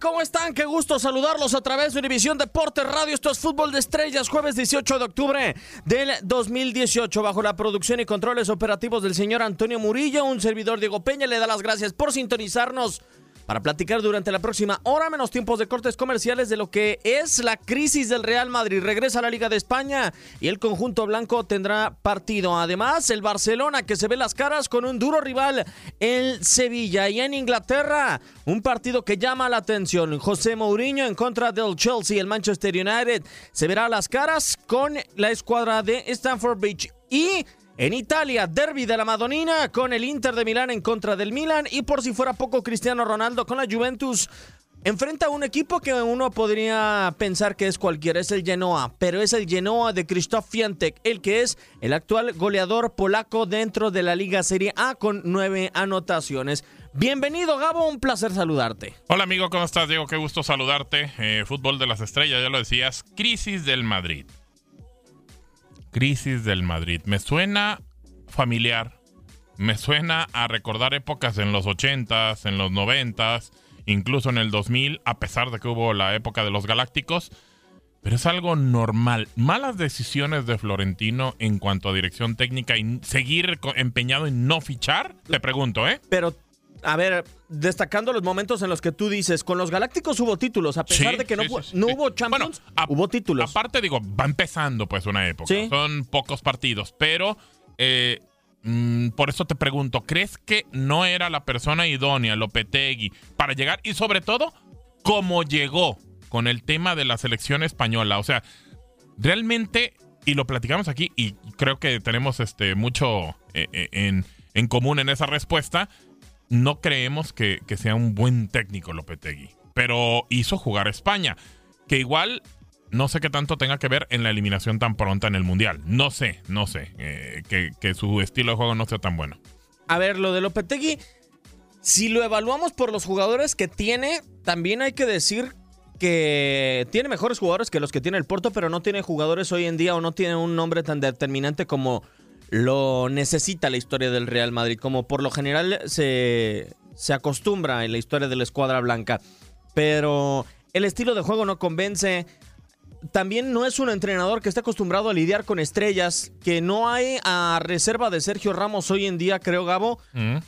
¿Cómo están? Qué gusto saludarlos a través de Univisión Deportes Radio. Esto es Fútbol de Estrellas, jueves 18 de octubre del 2018, bajo la producción y controles operativos del señor Antonio Murillo. Un servidor Diego Peña le da las gracias por sintonizarnos para platicar durante la próxima hora, menos tiempos de cortes comerciales, de lo que es la crisis del Real Madrid. Regresa a la Liga de España y el conjunto blanco tendrá partido. Además, el Barcelona que se ve las caras con un duro rival, el Sevilla. Y en Inglaterra, un partido que llama la atención. José Mourinho en contra del Chelsea. El Manchester United se verá las caras con la escuadra de Stamford Bridge. Y en Italia, derby de la Madonina con el Inter de Milán en contra del Milan y por si fuera poco Cristiano Ronaldo con la Juventus. Enfrenta a un equipo que uno podría pensar que es cualquiera, es el Genoa, pero es el Genoa de Krzysztof Fiantek, el que es el actual goleador polaco dentro de la Liga Serie A con nueve anotaciones. Bienvenido Gabo, un placer saludarte. Hola amigo, ¿cómo estás Diego? Qué gusto saludarte. Eh, fútbol de las estrellas, ya lo decías, crisis del Madrid crisis del Madrid. Me suena familiar. Me suena a recordar épocas en los 80s, en los 90s, incluso en el 2000, a pesar de que hubo la época de los Galácticos. Pero es algo normal. Malas decisiones de Florentino en cuanto a dirección técnica y seguir empeñado en no fichar. Te pregunto, ¿eh? Pero a ver, destacando los momentos en los que tú dices, con los Galácticos hubo títulos, a pesar de que no, no hubo Champions, hubo títulos. Aparte, digo, va empezando pues una época, son pocos partidos, pero eh, mm, por eso te pregunto, ¿crees que no era la persona idónea, Lopetegui, para llegar? Y sobre todo, ¿cómo llegó con el tema de la selección española? O sea, realmente, y lo platicamos aquí, y creo que tenemos este mucho eh, eh, en, en común en esa respuesta, no creemos que, sea un buen técnico Lopetegui, pero hizo jugar a España, que igual no sé qué tanto tenga que ver en la eliminación tan pronta en el Mundial. No sé, no sé, eh, que, su estilo de juego no sea tan bueno. A ver, lo de Lopetegui, si lo evaluamos por los jugadores que tiene, también hay que decir que tiene mejores jugadores que los que tiene el Porto, pero no tiene jugadores hoy en día o no tiene un nombre tan determinante como lo necesita la historia del Real Madrid, como por lo general se, se acostumbra en la historia de la escuadra blanca. Pero el estilo de juego no convence. También no es un entrenador que esté acostumbrado a lidiar con estrellas, que no hay a reserva de Sergio Ramos hoy en día, creo Gabo. Mm.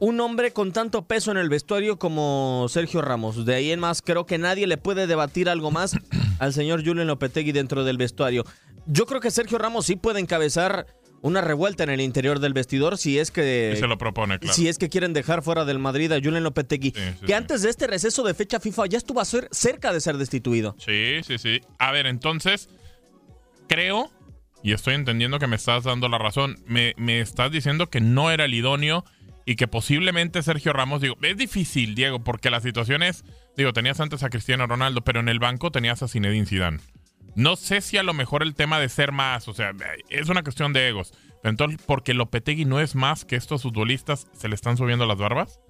Un hombre con tanto peso en el vestuario como Sergio Ramos. De ahí en más, creo que nadie le puede debatir algo más al señor Julian Lopetegui dentro del vestuario. Yo creo que Sergio Ramos sí puede encabezar una revuelta en el interior del vestidor si es que se lo propone, claro. Si es que quieren dejar fuera del Madrid a Julen Lopetegui, que antes de este receso de fecha FIFA ya estuvo a ser cerca de ser destituido. Sí, sí, sí. A ver, entonces creo y estoy entendiendo que me estás dando la razón. Me, me estás diciendo que no era el idóneo y que posiblemente Sergio Ramos, digo, es difícil, Diego, porque la situación es, digo, tenías antes a Cristiano Ronaldo, pero en el banco tenías a Zinedine Zidane. No sé si a lo mejor el tema de ser más, o sea, es una cuestión de egos. Pero entonces, porque Lopetegui no es más que estos futbolistas, ¿se le están subiendo las barbas?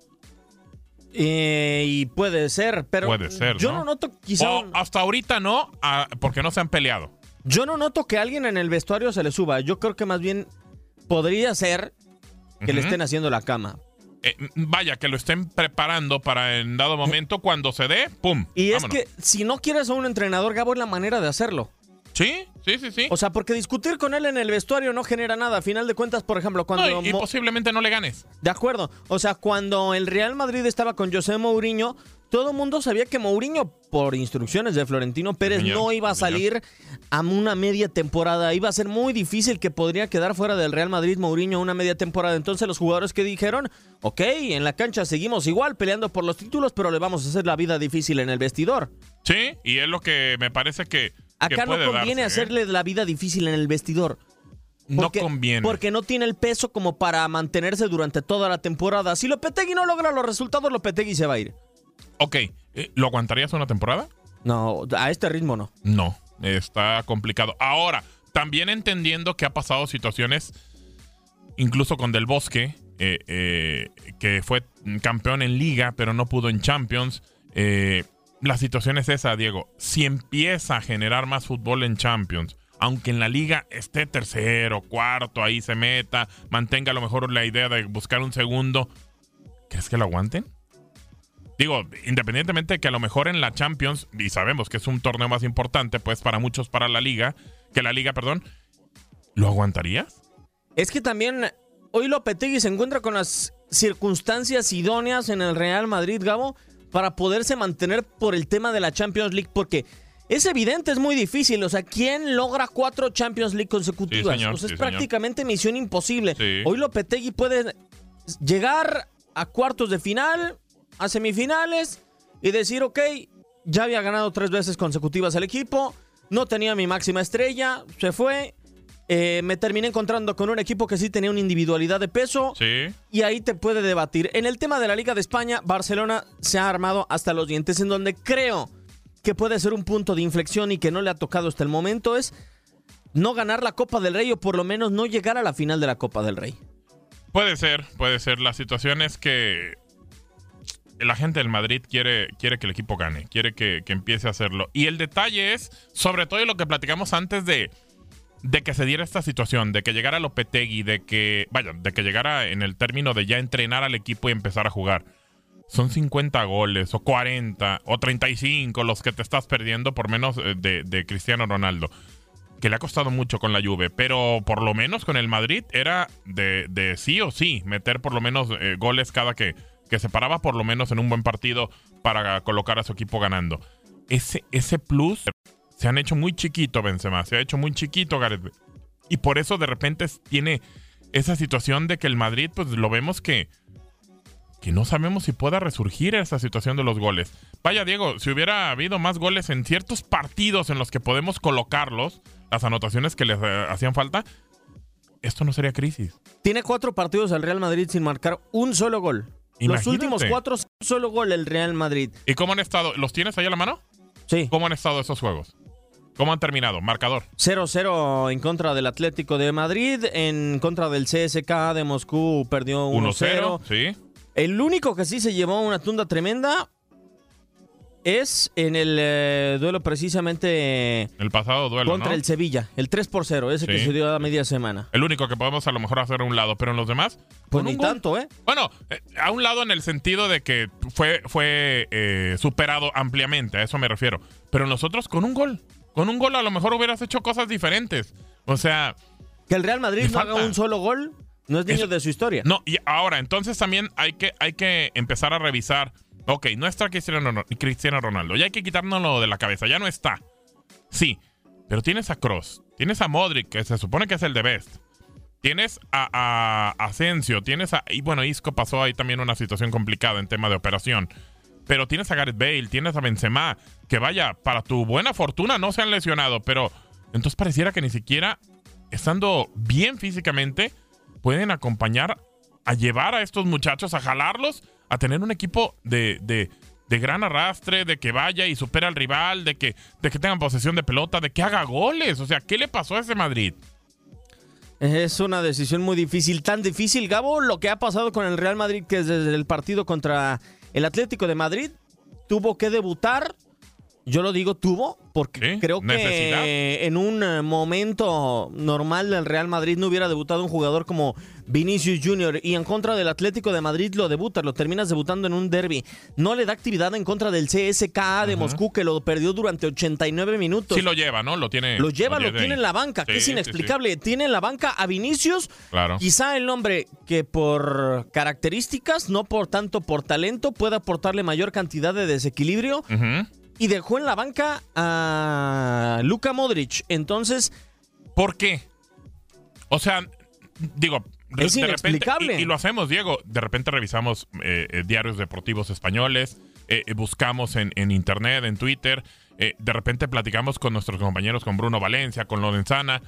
Eh, y puede ser, pero puede ser, yo ¿no? noto quizá... hasta ahorita no, porque no se han peleado. Yo no noto que alguien en el vestuario se le suba. Yo creo que más bien podría ser que le estén haciendo la cama. Eh, vaya, que lo estén preparando para en dado momento, cuando se dé, ¡pum! Y es que si no quieres a un entrenador, Gabo, es la manera de hacerlo. Sí, sí, sí, sí. O sea, porque discutir con él en el vestuario no genera nada. A final de cuentas, por ejemplo, cuando... y, posiblemente no le ganes. De acuerdo. O sea, cuando el Real Madrid estaba con José Mourinho, todo el mundo sabía que Mourinho, por instrucciones de Florentino Pérez, no iba a salir a una media temporada. Iba a ser muy difícil que podría quedar fuera del Real Madrid Mourinho una media temporada. Entonces los jugadores que dijeron, ok, en la cancha seguimos igual peleando por los títulos, pero le vamos a hacer la vida difícil en el vestidor. Sí, y es lo que me parece que... Acá no conviene ¿eh? hacerle la vida difícil en el vestidor. no conviene. Porque no tiene el peso como para mantenerse durante toda la temporada. Si Lopetegui no logra los resultados, Lopetegui se va a ir. Ok, eh, ¿lo aguantarías una temporada? No, a este ritmo no. No, está complicado. Ahora, también entendiendo que ha pasado situaciones, incluso con Del Bosque, eh, eh, que fue campeón en liga, pero no pudo en Champions. la situación es esa, Diego. Si empieza a generar más fútbol en Champions, aunque en la liga esté tercero, cuarto, ahí se meta, mantenga a lo mejor la idea de buscar un segundo, ¿crees que lo aguanten? Digo, independientemente de que a lo mejor en la Champions, y sabemos que es un torneo más importante, pues para muchos para la liga, que la liga, perdón, ¿lo aguantarías? Es que también hoy Lopetegui se encuentra con las circunstancias idóneas en el Real Madrid, Gabo, para poderse mantener por el tema de la Champions League, porque es evidente, es muy difícil. O sea, ¿quién logra cuatro Champions League consecutivas? es prácticamente misión imposible. Hoy Lopetegui puede llegar a cuartos de final, a semifinales y decir, ok, ya había ganado tres veces consecutivas el equipo, no tenía mi máxima estrella, se fue. Eh, me terminé encontrando con un equipo que sí tenía una individualidad de peso. Y ahí te puede debatir. En el tema de la Liga de España, Barcelona se ha armado hasta los dientes, en donde creo que puede ser un punto de inflexión y que no le ha tocado hasta el momento es no ganar la Copa del Rey o por lo menos no llegar a la final de la Copa del Rey. Puede ser, puede ser. La situación es que la gente del Madrid quiere, quiere que el equipo gane, quiere que, empiece a hacerlo. Y el detalle es, sobre todo lo que platicamos antes de, de que se diera esta situación, de que llegara Lopetegui, de que, vaya, de que llegara en el término de ya entrenar al equipo y empezar a jugar son 50 goles o 40 o 35 los que te estás perdiendo por menos eh, de, Cristiano Ronaldo. Que le ha costado mucho con la Juve, pero por lo menos con el Madrid era de, sí o sí meter por lo menos eh, goles cada que, que se paraba por lo menos en un buen partido para colocar a su equipo ganando. Ese, ese plus se han hecho muy chiquito Benzema, se ha hecho muy chiquito Gareth. Y por eso de repente tiene esa situación de que el Madrid pues lo vemos que que no sabemos si pueda resurgir esa situación de los goles. Vaya, Diego, si hubiera habido más goles en ciertos partidos en los que podemos colocarlos, las anotaciones que les eh, hacían falta, esto no sería crisis. Tiene cuatro partidos el Real Madrid sin marcar un solo gol. Los últimos cuatro, solo gol el Real Madrid. ¿Y cómo han estado? ¿Los tienes ahí a la mano? Sí. ¿Cómo han estado esos juegos? ¿Cómo han terminado? Marcador. 0-0 en contra del Atlético de Madrid, en contra del CSK de Moscú perdió 1-0. Sí. El único que sí se llevó una tunda tremenda es en el eh, duelo precisamente. El pasado duelo. Contra el Sevilla, el 3 por 0, ese que se dio a media semana. El único que podemos a lo mejor hacer a un lado, pero en los demás. Pues ni tanto, ¿eh? Bueno, eh, a un lado en el sentido de que fue, fue eh, superado ampliamente, a eso me refiero. Pero en los otros, con un gol. Con un gol a lo mejor hubieras hecho cosas diferentes. O sea. Que el Real Madrid no haga un solo gol no es niño de su historia. No, y ahora, entonces también hay que, hay que empezar a revisar. Ok, no está Cristiano, Ronaldo. Ya hay que quitárnoslo de la cabeza. Ya no está. Sí, pero tienes a Cross. Tienes a Modric, que se supone que es el de Best. Tienes a, Asensio. Tienes a. Y bueno, Isco pasó ahí también una situación complicada en tema de operación. Pero tienes a Gareth Bale, tienes a Benzema. Que vaya, para tu buena fortuna no se han lesionado. Pero entonces pareciera que ni siquiera estando bien físicamente pueden acompañar a llevar a estos muchachos, a jalarlos, a tener un equipo de, de, gran arrastre, de que vaya y supera al rival, de que, de que tengan posesión de pelota, de que haga goles. O sea, ¿qué le pasó a ese Madrid? Es una decisión muy difícil, tan difícil, Gabo, lo que ha pasado con el Real Madrid, que desde el partido contra el Atlético de Madrid tuvo que debutar yo lo digo tuvo, porque creo que en un eh, momento normal del Real Madrid no hubiera debutado un jugador como Vinicius Junior y en contra del Atlético de Madrid lo debutas, lo terminas debutando en un derby. No le da actividad en contra del CSKA de Moscú que lo perdió durante 89 minutos. Sí lo lleva, ¿no? Lo tiene. Lo lleva, lo, tiene en la banca, que es inexplicable. tiene en la banca a Vinicius, claro. quizá el hombre que por características, no por tanto por talento, pueda aportarle mayor cantidad de desequilibrio y dejó en la banca a Luka Modric. Entonces. ¿Por qué? O sea, digo. Es inexplicable. y, lo hacemos, Diego. De repente revisamos eh, eh, diarios deportivos españoles, eh, buscamos en, internet, en Twitter, de repente platicamos con nuestros compañeros, con Bruno Valencia, con Lorenzana.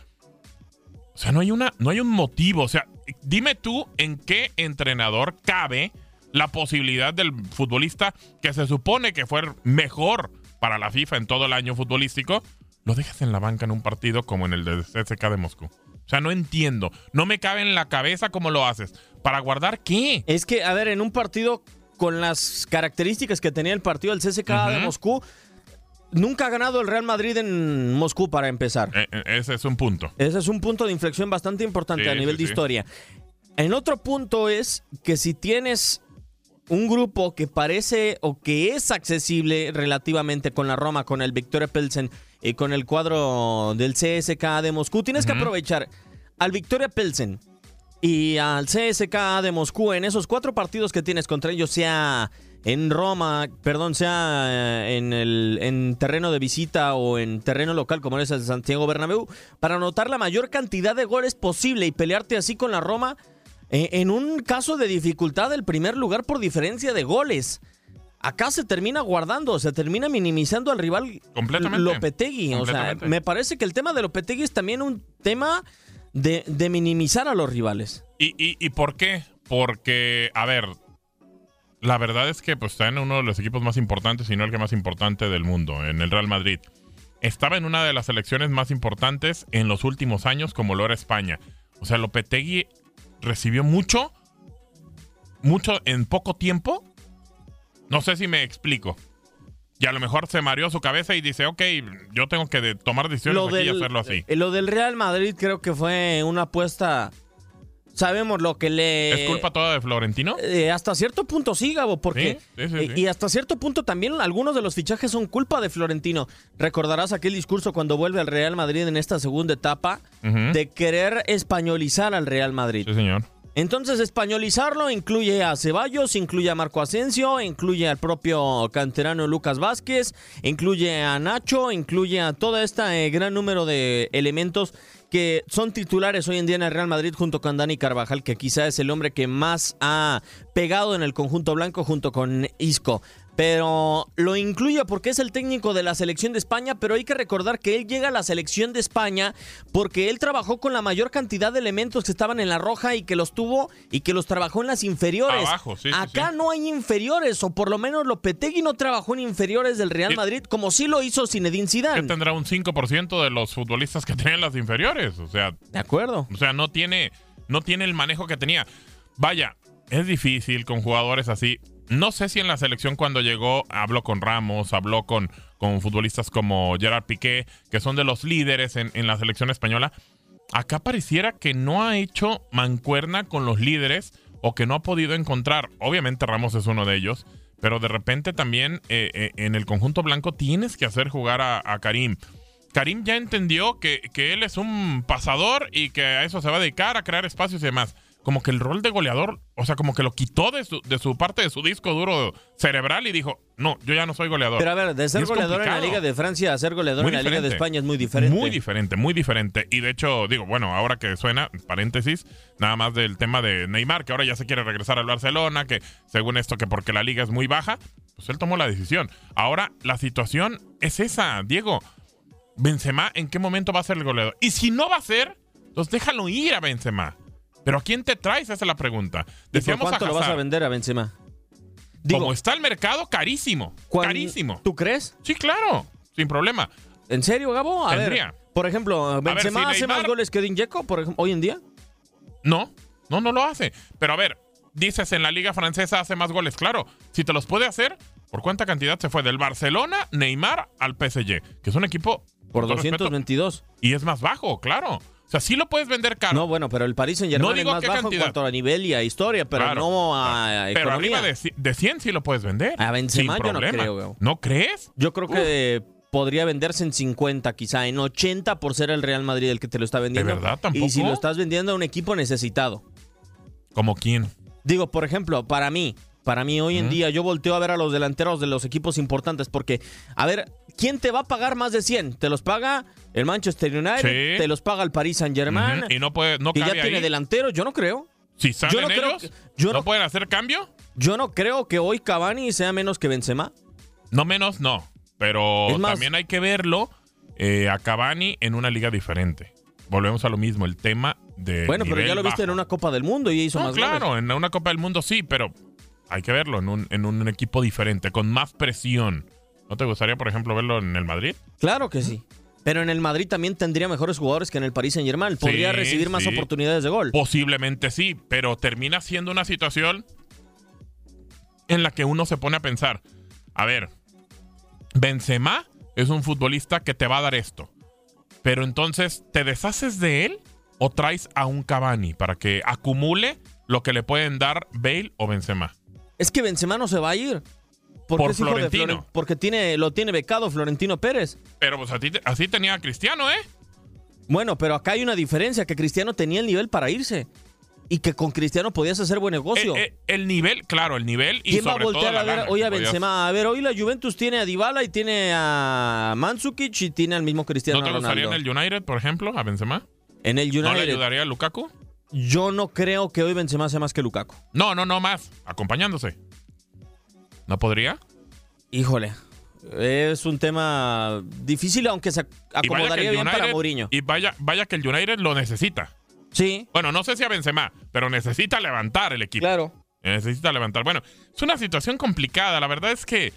O sea, no hay, una, no hay un motivo. O sea, dime tú en qué entrenador cabe la posibilidad del futbolista que se supone que fue mejor para la FIFA en todo el año futbolístico, lo dejas en la banca en un partido como en el de CSK de Moscú. O sea, no entiendo. No me cabe en la cabeza cómo lo haces. ¿Para guardar qué? Es que, a ver, en un partido con las características que tenía el partido del CSK de Moscú, nunca ha ganado el Real Madrid en Moscú para empezar. Eh, eh, ese es un punto. Ese es un punto de inflexión bastante importante a nivel de historia. En otro punto es que si tienes un grupo que parece o que es accesible relativamente con la Roma, con el Victoria Pilsen y con el cuadro del CSK de Moscú, tienes que aprovechar al Victoria Pilsen y al CSK de Moscú en esos cuatro partidos que tienes contra ellos, sea en Roma, perdón, sea eh, en el en terreno de visita o en terreno local como es el Santiago Bernabéu, para anotar la mayor cantidad de goles posible y pelearte así con la Roma en un caso de dificultad del primer lugar por diferencia de goles. Acá se termina guardando, se termina minimizando al rival Lopetegui. O sea, me parece que el tema de Lopetegui es también un tema de, minimizar a los rivales. ¿Y, y, y por qué? Porque, a ver, la verdad es que pues, está en uno de los equipos más importantes, si no el que más importante del mundo, en el Real Madrid. Estaba en una de las selecciones más importantes en los últimos años, como lo era España. O sea, Lopetegui recibió mucho, mucho en poco tiempo. No sé si me explico. Y a lo mejor se mareó su cabeza y dice, ok, yo tengo que tomar decisiones aquí y hacerlo así. Eh, lo del Real Madrid creo que fue una apuesta sabemos lo que le... ¿Es culpa toda de Florentino? Eh, hasta cierto punto sí, Gabo, porque... Eh, y hasta cierto punto también algunos de los fichajes son culpa de Florentino. Recordarás aquel discurso cuando vuelve al Real Madrid en esta segunda etapa de querer españolizar al Real Madrid. Sí, señor. Entonces, españolizarlo incluye a Ceballos, incluye a Marco Asensio, incluye al propio canterano Lucas Vázquez, incluye a Nacho, incluye a todo este gran número de elementos que son titulares hoy en día en el Real Madrid junto con Dani Carvajal, que quizá es el hombre que más ha pegado en el conjunto blanco junto con Isco pero lo incluye porque es el técnico de la selección de España, pero hay que recordar que él llega a la selección de España porque él trabajó con la mayor cantidad de elementos que estaban en la roja y que los tuvo y que los trabajó en las inferiores. Acá no hay inferiores, o por lo menos Lopetegui no trabajó en inferiores del Real Madrid como sí lo hizo Zinedine Zidane. Que tendrá un 5% de los futbolistas que tenían las inferiores, o sea, de acuerdo. O sea, no tiene no tiene el manejo que tenía. Vaya, es difícil con jugadores así no sé si en la selección cuando llegó habló con Ramos, habló con, con futbolistas como Gerard Piqué, que son de los líderes en, en la selección española. Acá pareciera que no ha hecho mancuerna con los líderes o que no ha podido encontrar. Obviamente Ramos es uno de ellos, pero de repente también eh, eh, en el conjunto blanco tienes que hacer jugar a, a Karim. Karim ya entendió que, que, él es un pasador y que a eso se va a dedicar, a crear espacios y demás como que el rol de goleador, o sea, como que lo quitó de su, de su parte de su disco duro cerebral y dijo, no, yo ya no soy goleador. Pero a ver, de ser goleador en la Liga de Francia a ser goleador en la Liga de España es muy diferente. Muy diferente, muy diferente. Y de hecho, digo, bueno, ahora que suena, paréntesis, nada más del tema de Neymar, que ahora ya se quiere regresar al Barcelona, que según esto, que porque la liga es muy baja, pues él tomó la decisión. Ahora la situación es esa, Diego. Benzema, ¿en qué momento va a ser el goleador? Y si no va a ser, pues déjalo ir a Benzema. Pero ¿a quién te traes? Esa es la pregunta. Decíamos ¿Cuánto lo vas a vender a Benzema? Como está el mercado, carísimo. Carísimo. ¿Tú crees? Sí, claro. Sin problema. ¿En serio, Gabo? A ver, por ejemplo, ¿Benzema hace más goles que Dinjeco por hoy en día? No, no, no lo hace. Pero a ver, dices en la liga francesa hace más goles. Claro, si te los puede hacer, ¿por cuánta cantidad se fue del Barcelona, Neymar al PSG? Que es un equipo... Por 222. y es más bajo, claro. Sea, sí lo puedes vender caro. No, bueno, pero el Paris Saint Germain es más bajo en cuanto a nivel y a historia, pero no a Pero arriba de, de, 100 sí lo puedes vender. A Benzema yo no creo. ¿No crees? Yo creo que podría venderse en 50, quizá en 80 por ser el Real Madrid el que te lo está vendiendo. ¿De verdad? ¿Tampoco? Y si lo estás vendiendo a un equipo necesitado. ¿Como quién? Digo, por ejemplo, para mí, para mí hoy en día yo volteo a ver a los delanteros de los equipos importantes porque, a ver, ¿quién te va a pagar más de 100? ¿Te los paga el Manchester United? ¿Te los paga el Paris Saint Germain? Y no puede, no y ya tiene delanteros, yo no creo. Si salen yo no ellos, yo no, pueden hacer cambio? Yo no creo que hoy Cavani sea menos que Benzema. No menos, no. Pero también hay que verlo eh, a Cavani en una liga diferente. volvemos a lo mismo, el tema de. Bueno, pero ya lo viste en una Copa del Mundo y hizo más Claro, en una Copa del Mundo sí, pero hay que verlo en un, en un equipo diferente, con más presión. ¿No te gustaría, por ejemplo, verlo en el Madrid? Claro que sí. Pero en el Madrid también tendría mejores jugadores que en el Paris Saint Germain. Podría recibir más oportunidades de gol. Posiblemente sí, pero termina siendo una situación en la que uno se pone a pensar, a ver, Benzema es un futbolista que te va a dar esto. Pero entonces, ¿te deshaces de él o traes a un Cavani para que acumule lo que le pueden dar Bale o Benzema? Es que Benzema no se va a ir. Porque Por Florentino. porque tiene, lo tiene becado Florentino Pérez. Pero pues así tenía Cristiano, ¿eh? Bueno, pero acá hay una diferencia, que Cristiano tenía el nivel para irse. Y que con Cristiano podías hacer buen negocio. El, eh, eh, el, nivel, claro, el nivel y ¿Quién va a voltear a ver hoy a Benzema? A ver, hoy la Juventus tiene a Dybala y tiene a Mandzukic y tiene al mismo Cristiano ¿No te gustaría en el United, por ejemplo, a Benzema? En el United. ¿No le ayudaría a Lukaku? Yo no creo que hoy Benzema sea más que Lukaku. No, no, no más. Acompañándose. ¿No podría? Híjole. Es un tema difícil, aunque se acomodaría bien para Mourinho. Y vaya, vaya que el United lo necesita. Sí. Bueno, no sé si a Benzema, pero necesita levantar el equipo. Claro. Necesita levantar. Bueno, es una situación complicada. La verdad es que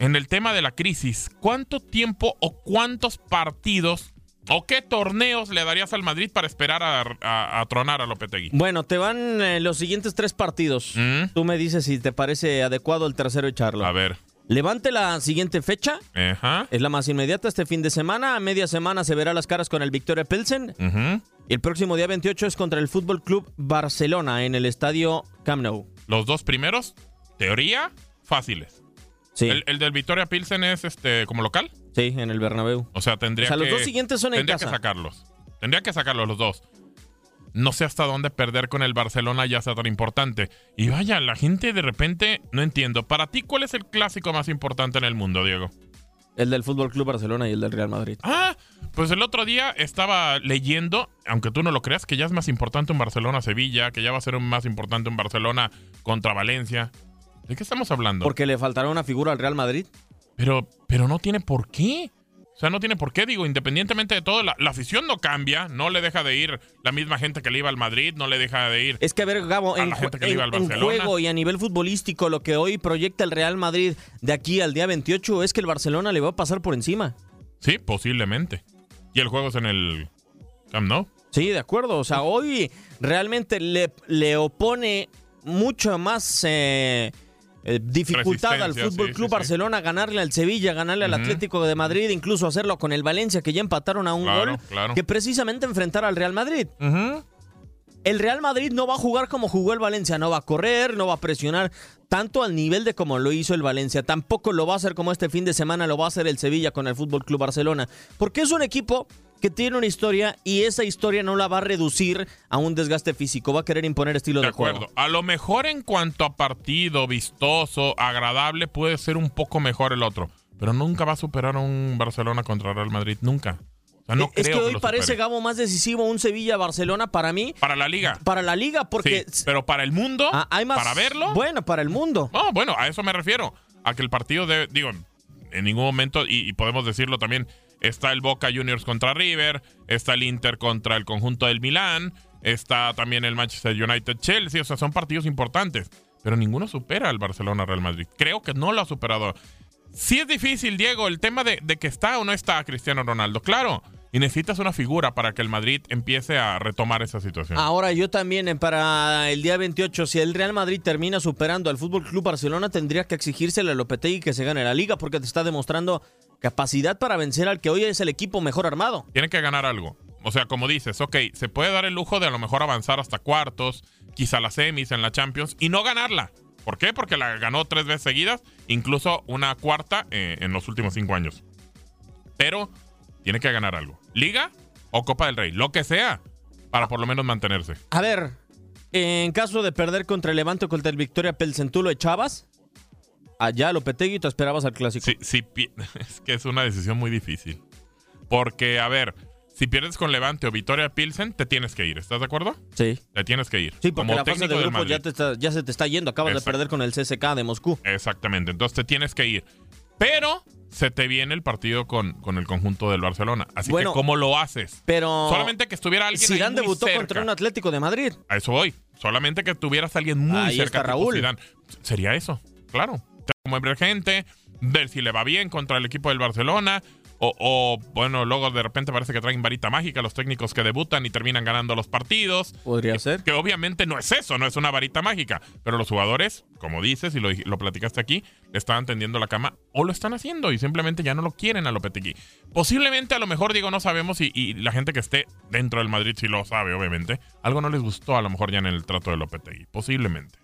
en el tema de la crisis, ¿cuánto tiempo o cuántos partidos ¿O qué torneos le darías al Madrid para esperar a, tronar a Lopetegui? Bueno, te van eh, los siguientes tres partidos. ¿Mm? Tú me dices si te parece adecuado el tercero echarlo. A ver. Levante la siguiente fecha. Ajá. Es la más inmediata este fin de semana. A media semana se verá las caras con el Victoria Pilsen. Y el próximo día 28 es contra el Fútbol Club Barcelona en el estadio Camp Nou. Los dos primeros, teoría, fáciles. Sí. ¿El, del Victoria Pilsen es este como local? Sí, en el Bernabéu. O sea, tendría o sea, los dos siguientes son en tendría que sacarlos. Tendría que sacarlos los dos. No sé hasta dónde perder con el Barcelona ya sea tan importante. Y vaya, la gente de repente no entiendo. Para ti, ¿cuál es el clásico más importante en el mundo, Diego? El del Fútbol Club Barcelona y el del Real Madrid. Ah, pues el otro día estaba leyendo, aunque tú no lo creas, que ya es más importante un Barcelona-Sevilla, que ya va a ser más importante un Barcelona contra Valencia. ¿De qué estamos hablando? Porque le faltará una figura al Real Madrid. Pero, pero no tiene por qué. O sea, no tiene por qué, digo, independientemente de todo, la, afición no cambia, no le deja de ir la misma gente que le iba al Madrid, no le deja de ir. Es que a ver, Gabo, en, juego y a nivel futbolístico, lo que hoy proyecta el Real Madrid de aquí al día 28 es que el Barcelona le va a pasar por encima. Sí, posiblemente. Y el juego es en el Camp Nou. Sí, de acuerdo. O sea, hoy realmente le, le opone mucho más. Eh, eh, dificultad al Fútbol Club Barcelona ganarle al Sevilla, ganarle al Atlético de Madrid, incluso hacerlo con el Valencia, que ya empataron a un gol, que precisamente enfrentar al Real Madrid. El Real Madrid no va a jugar como jugó el Valencia, no va a correr, no va a presionar tanto al nivel de como lo hizo el Valencia. Tampoco lo va a hacer como este fin de semana lo va a hacer el Sevilla con el Fútbol Club Barcelona, porque es un equipo que tiene una historia y esa historia no la va a reducir a un desgaste físico, va a querer imponer estilo de, de acuerdo. A lo mejor en cuanto a partido vistoso, agradable, puede ser un poco mejor el otro, pero nunca va a superar a un Barcelona contra Real Madrid, nunca. no es que hoy parece Gabo más decisivo un Sevilla-Barcelona para mí. Para la liga. Para la liga, porque. pero para el mundo. Ah, hay más, para verlo. Bueno, para el mundo. Oh, bueno, a eso me refiero. A que el partido de. Digo, en ningún momento, y podemos decirlo también, Está el Boca Juniors contra River, está el Inter contra el conjunto del Milán, está también el Manchester United Chelsea, o sea, son partidos importantes, pero ninguno supera al Barcelona Real Madrid. Creo que no lo ha superado. Sí es difícil, Diego, el tema de, que está o no está Cristiano Ronaldo, claro. Y necesitas una figura para que el Madrid empiece a retomar esa situación. Ahora, yo también, para el día 28, si el Real Madrid termina superando al Fútbol Club Barcelona, tendría que exigírsele a Lopetegui que se gane la liga, porque te está demostrando capacidad para vencer al que hoy es el equipo mejor armado. Tiene que ganar algo. O sea, como dices, ok, se puede dar el lujo de a lo mejor avanzar hasta cuartos, quizá las semis en la Champions y no ganarla. ¿Por qué? Porque la ganó tres veces seguidas, incluso una cuarta eh, en los últimos cinco años. Pero tiene que ganar algo. Liga o Copa del Rey, lo que sea, para por lo menos mantenerse. A ver, en caso de perder contra el Levante o contra el Victoria Pelsen, ¿tú lo echabas? Allá a Lopetegui te esperabas al clásico. Sí, sí, es que es una decisión muy difícil. Porque, a ver, si pierdes con Levante o Victoria Pilsen, te tienes que ir. ¿Estás de acuerdo? Sí. Te tienes que ir. Sí, porque la fase de grupo ya, se te está yendo. Acabas de perder con el CSK de Moscú. Exactamente. Entonces te tienes que ir. Pero se te viene el partido con, con el conjunto del Barcelona. Así que, ¿cómo lo haces? Pero. Solamente que estuviera alguien. Zidane debutó contra un Atlético de Madrid. A eso voy. Solamente que tuvieras a alguien muy Ahí cerca está Raúl. Sería eso, claro. Como emergente, ver si le va bien contra el equipo del Barcelona. O, bueno, luego de repente parece que traen varita mágica los técnicos que debutan y terminan ganando los partidos. Podría ser. Que obviamente no es eso, no es una varita mágica. Pero los jugadores, como dices y lo, lo platicaste aquí, le estaban tendiendo la cama o lo están haciendo y simplemente ya no lo quieren a Lopetegui. Posiblemente, a lo mejor, digo, no sabemos y, y, la gente que esté dentro del Madrid sí lo sabe, obviamente. Algo no les gustó a lo mejor ya en el trato de Lopetegui. Posiblemente.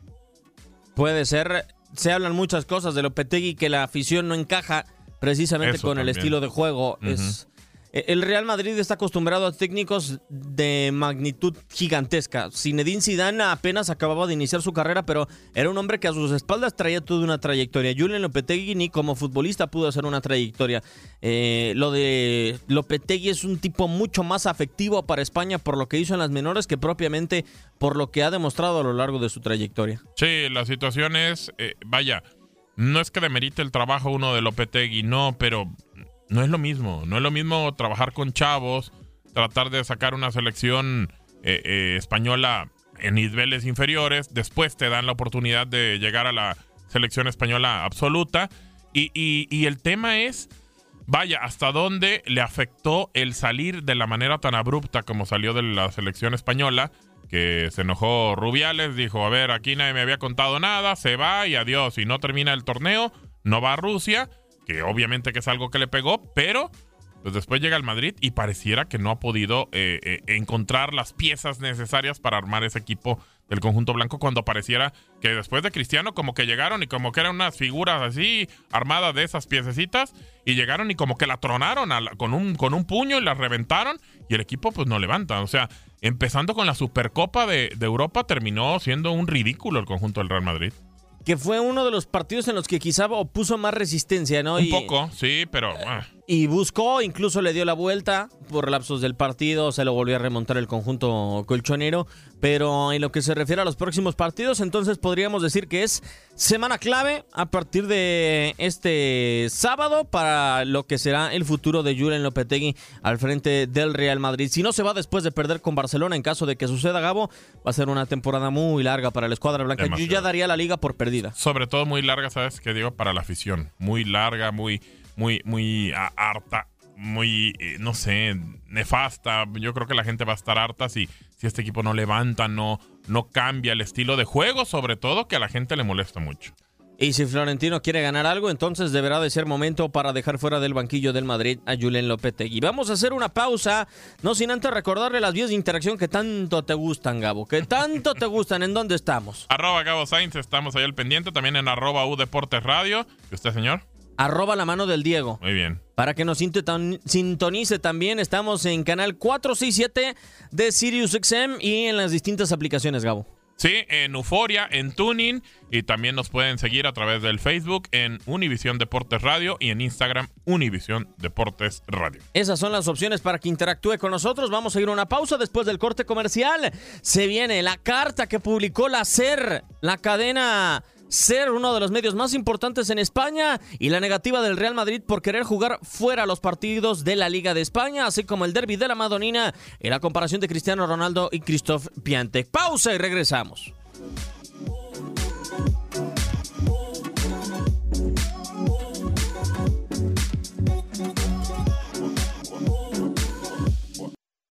Puede ser. Se hablan muchas cosas de Lopetegui que la afición no encaja precisamente con el estilo de juego. Es el Real Madrid está acostumbrado a técnicos de magnitud gigantesca. Zinedine Zidane apenas acababa de iniciar su carrera, pero era un hombre que a sus espaldas traía toda una trayectoria. Julian Lopetegui ni como futbolista pudo hacer una trayectoria. Eh, lo de Lopetegui es un tipo mucho más afectivo para España por lo que hizo en las menores que propiamente por lo que ha demostrado a lo largo de su trayectoria. Sí, la situación es, eh, vaya, no es que demerite el trabajo uno de Lopetegui, no, pero no es lo mismo. No es lo mismo trabajar con chavos, tratar de sacar una selección eh, eh, española en niveles inferiores. Después te dan la oportunidad de llegar a la selección española absoluta. Y, el tema es, vaya, hasta dónde le afectó el salir de la manera tan abrupta como salió de la selección española. Que se enojó Rubiales, dijo, a ver, aquí nadie me había contado nada, se va y adiós. Y no termina el torneo, no va a Rusia que obviamente que es algo que le pegó, pero pues después llega al Madrid y pareciera que no ha podido eh, eh, encontrar las piezas necesarias para armar ese equipo del conjunto blanco cuando pareciera que después de Cristiano como que llegaron y como que eran unas figuras así armadas de esas piececitas y llegaron y como que la tronaron con, un, con un puño y la reventaron y el equipo pues no levanta. O sea, empezando con la Supercopa de, de Europa terminó siendo un ridículo el conjunto del Real Madrid que fue uno de los partidos en los que quizá opuso más resistencia, ¿no? Un poco, sí, pero... Ah. Y buscó, incluso le dio la vuelta por lapsos del partido, se lo volvió a remontar el conjunto colchonero, pero en lo que se refiere a los próximos partidos, entonces podríamos decir que es semana clave a partir de este sábado para lo que será el futuro de Julen Lopetegui al frente del Real Madrid. Si no se va después de perder con Barcelona, en caso de que suceda, Gabo, va a ser una temporada muy larga para la escuadra blanca. Yo ya daría la liga por perdida. Sobre todo muy larga, ¿sabes qué digo? Para la afición. Muy larga, muy muy, muy harta, muy, eh, no sé, nefasta. Yo creo que la gente va a estar harta si, si este equipo no levanta, no, no cambia el estilo de juego, sobre todo que a la gente le molesta mucho. Y si Florentino quiere ganar algo, entonces deberá de ser momento para dejar fuera del banquillo del Madrid a Julen Lopetegui. Vamos a hacer una pausa, no sin antes recordarle las vías de interacción que tanto te gustan, Gabo, que tanto te gustan. ¿En dónde estamos? Arroba Gabo Sainz, estamos ahí al pendiente, también en arroba U Deportes Radio. ¿Y usted, señor? Arroba la mano del Diego. Muy bien. Para que nos sintonice también, estamos en canal 467 de Sirius XM y en las distintas aplicaciones, Gabo. Sí, en Euforia, en Tuning y también nos pueden seguir a través del Facebook en Univisión Deportes Radio y en Instagram Univisión Deportes Radio. Esas son las opciones para que interactúe con nosotros. Vamos a ir a una pausa después del corte comercial. Se viene la carta que publicó la SER, la cadena ser uno de los medios más importantes en España y la negativa del Real Madrid por querer jugar fuera los partidos de la Liga de España, así como el derby de la Madonina y la comparación de Cristiano Ronaldo y Christophe Piantec. Pausa y regresamos.